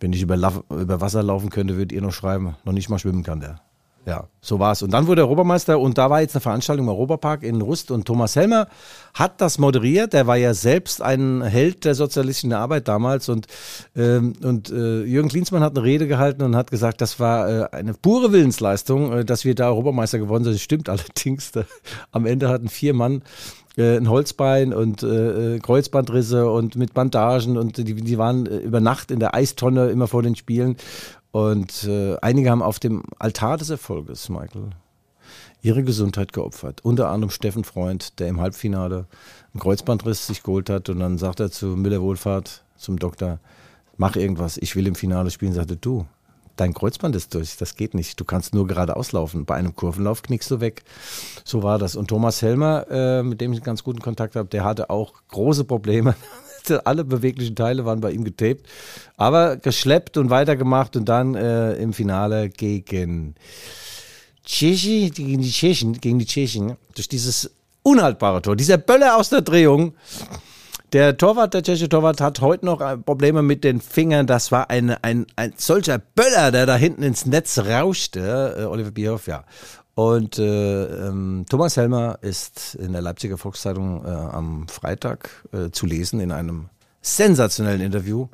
wenn ich über, über Wasser laufen könnte, würdet ihr noch schreiben, noch nicht mal schwimmen kann der. Ja, so war's. Und dann wurde er Europameister und da war jetzt eine Veranstaltung im Europapark in Rust und Thomas Helmer hat das moderiert. Der war ja selbst ein Held der sozialistischen Arbeit damals und, ähm, und äh, Jürgen Klinsmann hat eine Rede gehalten und hat gesagt, das war äh, eine pure Willensleistung, äh, dass wir da Europameister geworden sind. Das stimmt allerdings. Da, am Ende hatten vier Mann äh, ein Holzbein und äh, äh, Kreuzbandrisse und mit Bandagen und die, die waren äh, über Nacht in der Eistonne immer vor den Spielen. Und äh, einige haben auf dem Altar des Erfolges, Michael, ihre Gesundheit geopfert. Unter anderem Steffen Freund, der im Halbfinale einen Kreuzbandriss sich geholt hat. Und dann sagt er zu Müller Wohlfahrt, zum Doktor, mach irgendwas, ich will im Finale spielen. Sagte, du, dein Kreuzband ist durch, das geht nicht. Du kannst nur geradeaus laufen. Bei einem Kurvenlauf knickst du weg. So war das. Und Thomas Helmer, äh, mit dem ich einen ganz guten Kontakt habe, der hatte auch große Probleme. Alle beweglichen Teile waren bei ihm getaped, aber geschleppt und weitergemacht und dann äh, im Finale gegen Tschechi, gegen die Tschechen, gegen die Tschechen, durch dieses unhaltbare Tor, dieser Böller aus der Drehung. Der Torwart, der tschechische Torwart, hat heute noch äh, Probleme mit den Fingern. Das war ein, ein, ein solcher Böller, der da hinten ins Netz rauschte. Äh, Oliver Bierhoff, ja. Und äh, ähm, Thomas Helmer ist in der Leipziger Volkszeitung äh, am Freitag äh, zu lesen in einem sensationellen Interview.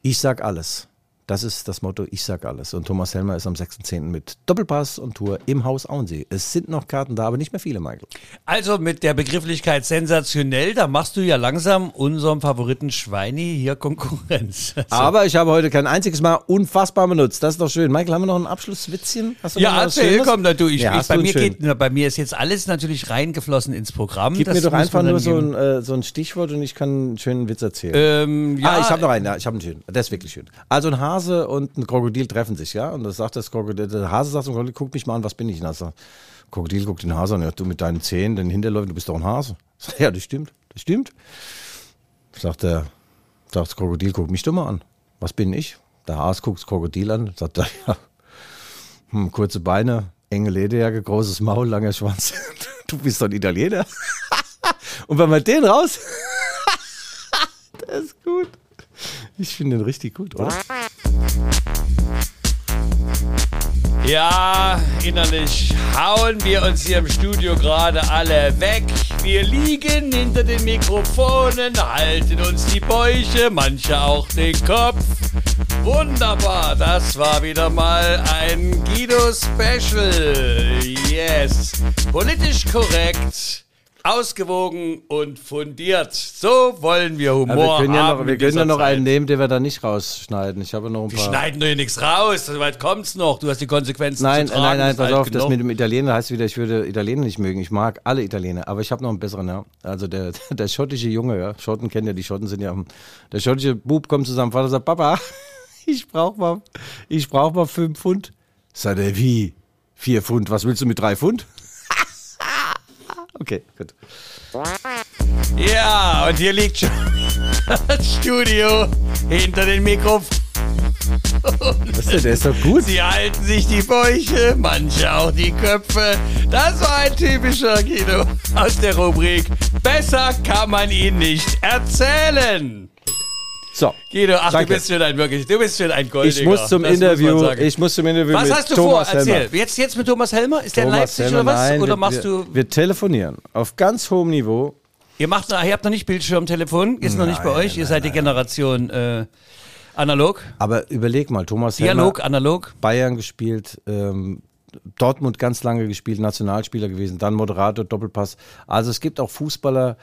Ich sag alles. Das ist das Motto, ich sag alles. Und Thomas Helmer ist am 6.10. mit Doppelpass und Tour im Haus Auensee. Es sind noch Karten da, aber nicht mehr viele, Michael. Also mit der Begrifflichkeit sensationell, da machst du ja langsam unserem Favoriten Schweini hier Konkurrenz. Also, Aber ich habe heute kein einziges Mal unfassbar benutzt. Das ist doch schön. Michael, haben wir noch ein Abschlusswitzchen? Hast du ja, erzähl, komm, na, du, ich, Ja, ich, bei, mir schönen? geht, bei mir ist jetzt alles natürlich reingeflossen ins Programm. Gib Das mir doch einfach nur so ein, äh, so ein Stichwort und ich kann einen schönen Witz erzählen. Ähm, ja, ah, ich habe noch einen, ja, ich habe einen schönen. Der ist wirklich schön. Also ein Hase und ein Krokodil treffen sich, ja, und das sagt das Krokodil, der Hase sagt zum Krokodil, guck mich mal an, was bin ich? Und das Krokodil guckt den Hase an, ja, du mit deinen Zähnen, den Hinterläufen, du bist doch ein Hase. Sagt, Ja, das stimmt, das stimmt. Sagt der, sagt das Krokodil, guck mich doch mal an. Was bin ich? Der Hase guckt das Krokodil an, sagt er, ja, hm, kurze Beine, enge Lederjacke, großes Maul, langer Schwanz. Du bist doch ein Italiener. Und wenn man den raus, der ist gut. Ich finde den richtig gut, oder? Ja, innerlich hauen wir uns hier im Studio gerade alle weg. Wir liegen hinter den Mikrofonen, halten uns die Bäuche, manche auch den Kopf. Wunderbar, das war wieder mal ein Guido Special. Yes, politisch korrekt. Ausgewogen und fundiert. So wollen wir Humor Aber wir können ja haben. noch, wir können ja noch Zeit. einen nehmen, den wir da nicht rausschneiden. Ich habe noch ein Wir paar. schneiden doch hier nichts raus. So weit kommt's noch. Du hast die Konsequenzen Nein, zu tragen. nein, nein, pass auf, das genug. mit dem Italiener heißt wieder, ich würde Italiener nicht mögen. Ich mag alle Italiener, aber ich habe noch einen besseren, ja. Also der, der schottische Junge, ja. Schotten kennen ja, die Schotten sind ja, der schottische Bub kommt zu seinem Vater und sagt, Papa, ich brauch mal, ich brauch mal fünf Pfund. Sagt er, wie? Vier Pfund, was willst du mit drei Pfund? Okay, gut. Ja, und hier liegt schon das Studio hinter den Mikrofonen. Was ist denn, der ist doch gut. Sie halten sich die Bäuche, manche auch die Köpfe. Das war ein typischer Guido aus der Rubrik Besser kann man ihn nicht erzählen. So. Guido, ach, Danke. du bist schon ein wirklich, du bist schon ein Goldiger. Ich muss zum Das muss Interview, sagen. ich muss zum Interview Was mit hast du Thomas vor? Erzähl. Helmer. Jetzt, jetzt mit Thomas Helmer? Ist der in Thomas Leipzig Helmer, oder was? nein, oder wir, machst wir, du. Wir telefonieren auf ganz hohem Niveau. Ihr macht, ihr habt noch nicht Bildschirmtelefon, ist noch nicht bei euch. Ihr seid die Generation äh, analog, Aber überleg mal, Thomas Dialog, Helmer, analog. Bayern gespielt, ähm, Dortmund ganz lange gespielt, Nationalspieler gewesen, dann Moderator, Doppelpass. Also es gibt auch Fußballer,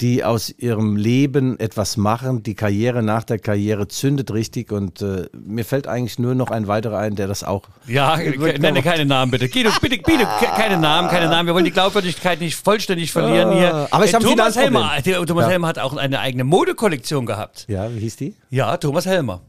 die aus ihrem Leben etwas machen. Die Karriere nach der Karriere zündet richtig und äh, mir fällt eigentlich nur noch ein weiterer ein, der das auch. Ja, ke- nenne keine Namen bitte. Guido, bitte, bitte, ke- keine Namen, keine Namen. Wir wollen die Glaubwürdigkeit nicht vollständig verlieren hier. Ah, aber ich Äh, hab ein Thomas. Helmer, Thomas Ja. Helmer hat auch eine eigene Modekollektion gehabt. Ja, wie hieß die? Ja, Thomas Helmer.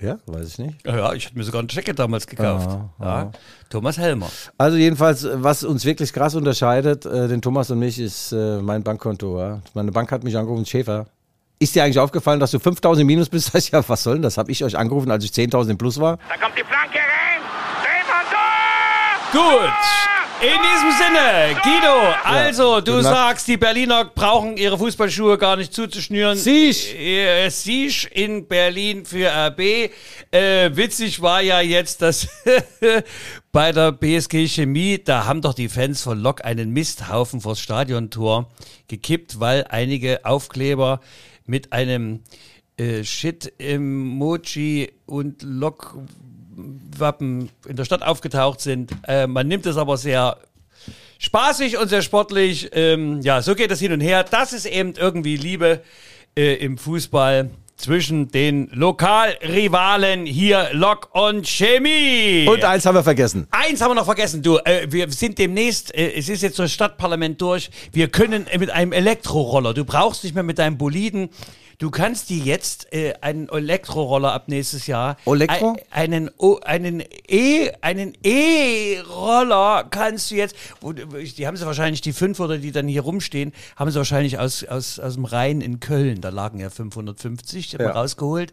Ja, weiß ich nicht. Ja, ja ich hatte mir sogar ein Jacket damals gekauft. Ah, ja. Thomas Helmer. Also jedenfalls, was uns wirklich krass unterscheidet, äh, den Thomas und mich, ist äh, mein Bankkonto. Ja. Meine Bank hat mich angerufen, Schäfer. Ist dir eigentlich aufgefallen, dass du 5000 im Minus bist? Sag ich, ja, was soll denn das? Habe ich euch angerufen, als ich 10.000 im Plus war? Da kommt die Flanke rein. Gut. In diesem Sinne, Guido, also du sagst, die Berliner brauchen ihre Fußballschuhe gar nicht zuzuschnüren. Siech. Äh, Siech in Berlin für RB. Äh, witzig war ja jetzt, dass bei der BSG Chemie, da haben doch die Fans von Lok einen Misthaufen vors Stadiontor gekippt, weil einige Aufkleber mit einem äh, Shit-Emoji und Lok Wappen in der Stadt aufgetaucht sind. Äh, man nimmt es aber sehr spaßig und sehr sportlich. Ähm, ja, so geht es hin und her. Das ist eben irgendwie Liebe äh, im Fußball zwischen den Lokalrivalen hier Lok und Chemie. Und eins haben wir vergessen. Eins haben wir noch vergessen, du. Äh, wir sind demnächst, äh, es ist jetzt so das Stadtparlament durch. Wir können mit einem Elektroroller, du brauchst nicht mehr mit deinem Boliden. Du kannst die jetzt äh, einen Elektroroller ab nächstes Jahr. Elektro? Ein, einen O- einen E einen E-Roller kannst du jetzt. Wo, du- die haben sie wahrscheinlich die fünf oder die dann hier rumstehen, haben sie wahrscheinlich aus aus aus dem Rhein in Köln. Da lagen ja 550, die haben wir Ja. rausgeholt.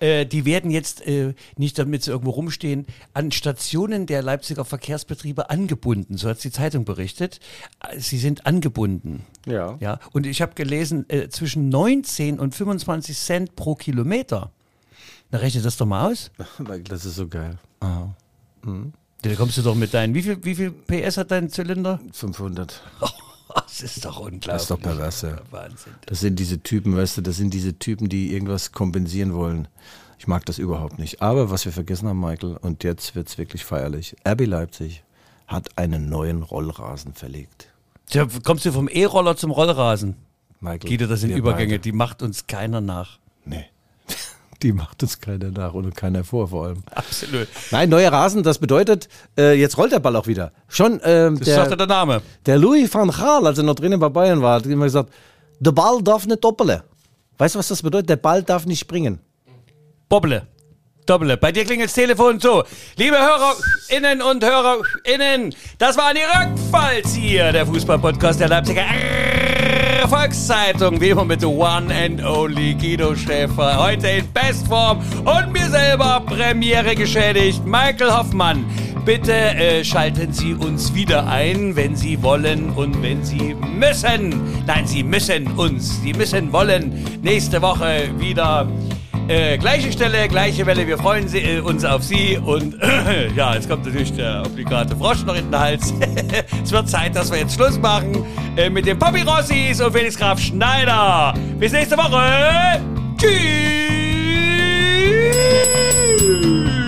Äh, die werden jetzt äh, nicht damit sie irgendwo rumstehen, an Stationen der Leipziger Verkehrsbetriebe angebunden. So hat die Zeitung berichtet. Äh, Sie sind angebunden. Ja. Ja. Und ich habe gelesen, äh, zwischen 19 und 25 Cent pro Kilometer. Na, rechne das doch mal aus. Das ist so geil. Da kommst du doch mit deinen. Wie viel, wie viel PS hat dein Zylinder? 500. Das ist doch unglaublich. Das ist doch pervers, ja. Wahnsinn. Das sind diese Typen, weißt du, das sind diese Typen, die irgendwas kompensieren wollen. Ich mag das überhaupt nicht. Aber was wir vergessen haben, Michael, und jetzt wird's wirklich feierlich. RB Leipzig hat einen neuen Rollrasen verlegt. Tja, kommst du vom E-Roller zum Rollrasen? Michael, Guido, das sind Übergänge, beide. die macht uns keiner nach. Nee. Die macht uns keiner nach und keiner vor, vor allem. Absolut. Nein, neuer Rasen, das bedeutet, äh, jetzt rollt der Ball auch wieder. Schon ähm, Das sagt ja der, der Name. der Louis van Gaal, als er noch drinnen bei Bayern war, hat immer gesagt, der Ball darf nicht doppeln. Weißt du, was das bedeutet? Der Ball darf nicht springen. Bobble. Doppele. Bei dir klingelt das Telefon so. Liebe HörerInnen und HörerInnen, das war die Rückfalls hier, der Fußball-Podcast der Leipziger Volkszeitung. Wie immer mit the one and only Guido Schäfer. Heute in Bestform und mir selber Premiere geschädigt. Michael Hoffmann. Bitte äh, schalten Sie uns wieder ein, wenn Sie wollen und wenn Sie müssen. Nein, Sie müssen uns. Sie müssen wollen. Nächste Woche wieder. Äh, gleiche Stelle, gleiche Welle, wir freuen sie, äh, uns auf Sie und ja, jetzt kommt natürlich der obligate Frosch noch in den Hals. es wird Zeit, dass wir jetzt Schluss machen äh, mit den Poppy Rossis und Felix Graf Schneider. Bis nächste Woche. Tschüss.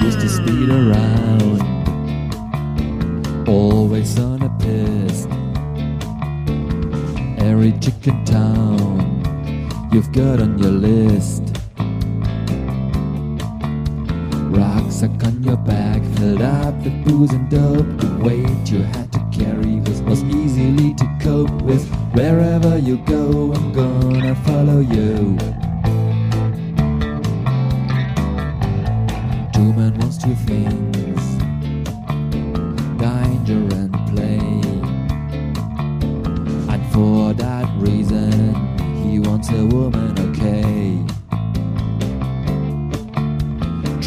used to speed around, always on a piss. Every chicken town you've got on your list. Rucksack on your back, filled up with booze and dope. The weight you had to carry was, was easily to cope with. Wherever you go, I'm gonna follow you. Two men wants two things danger and play. And for that reason, he wants a woman, okay.